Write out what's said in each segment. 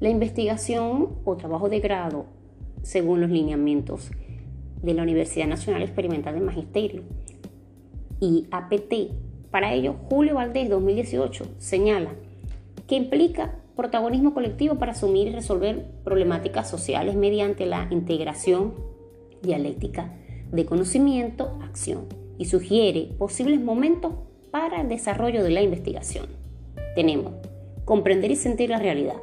La investigación o trabajo de grado, según los lineamientos de la Universidad Nacional Experimental de Magisterio y APT, para ello Julio Valdés 2018 señala que implica protagonismo colectivo para asumir y resolver problemáticas sociales mediante la integración dialéctica de conocimiento-acción y sugiere posibles momentos para el desarrollo de la investigación. Tenemos comprender y sentir la realidad,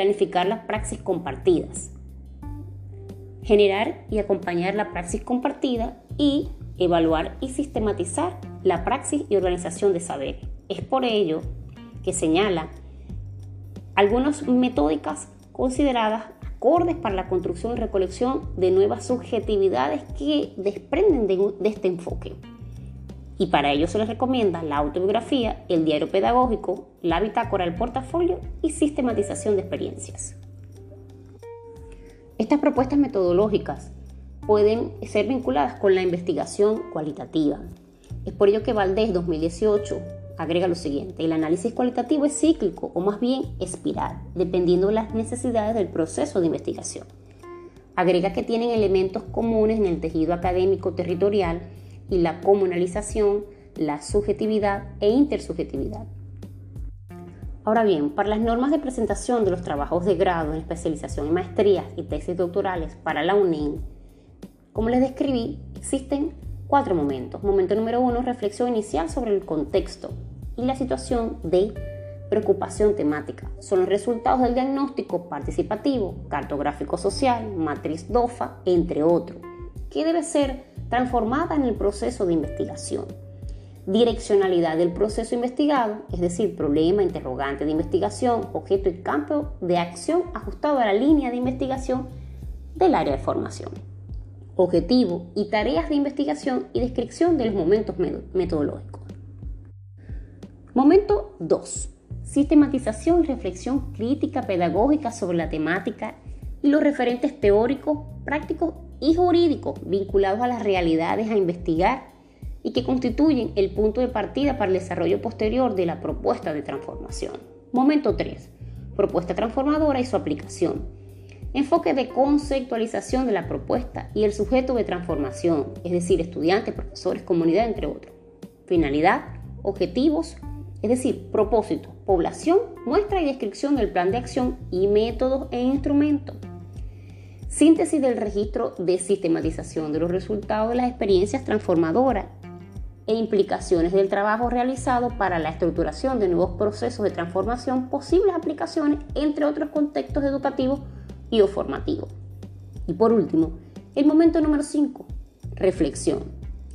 planificar las praxis compartidas, generar y acompañar la praxis compartida y evaluar y sistematizar la praxis y organización de saber. Es por ello que señala algunas metódicas consideradas acordes para la construcción y recolección de nuevas subjetividades que desprenden de, de este enfoque y para ello se les recomienda la autobiografía, el diario pedagógico, la bitácora del portafolio y sistematización de experiencias. Estas propuestas metodológicas pueden ser vinculadas con la investigación cualitativa. Es por ello que Valdés 2018 agrega lo siguiente, el análisis cualitativo es cíclico o más bien espiral, dependiendo de las necesidades del proceso de investigación. Agrega que tienen elementos comunes en el tejido académico territorial y la comunalización, la subjetividad e intersubjetividad. Ahora bien, para las normas de presentación de los trabajos de grado especialización en maestrías y tesis doctorales para la UNEM, como les describí, existen cuatro momentos. Momento número uno, reflexión inicial sobre el contexto y la situación de preocupación temática. Son los resultados del diagnóstico participativo, cartográfico social, matriz DOFA, entre otros, que debe ser transformada en el proceso de investigación. Direccionalidad del proceso investigado, es decir, problema, interrogante de investigación, objeto y campo de acción ajustado a la línea de investigación del área de formación. Objetivo y tareas de investigación y descripción de los momentos metodológicos. Momento 2. Sistematización y reflexión crítica pedagógica sobre la temática y los referentes teóricos, prácticos y jurídicos vinculados a las realidades a investigar y que constituyen el punto de partida para el desarrollo posterior de la propuesta de transformación. Momento 3. Propuesta transformadora y su aplicación. Enfoque de conceptualización de la propuesta y el sujeto de transformación, es decir, estudiantes, profesores, comunidad, entre otros. Finalidad, objetivos, es decir, propósito, población, muestra y descripción del plan de acción y métodos e instrumentos. Síntesis del registro de sistematización de los resultados de las experiencias transformadoras e implicaciones del trabajo realizado para la estructuración de nuevos procesos de transformación, posibles aplicaciones, entre otros contextos educativos y o formativos. Y por último, el momento número 5, reflexión.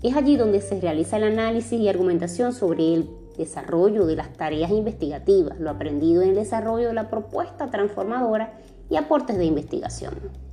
Es allí donde se realiza el análisis y argumentación sobre el desarrollo de las tareas investigativas, lo aprendido en el desarrollo de la propuesta transformadora y aportes de investigación.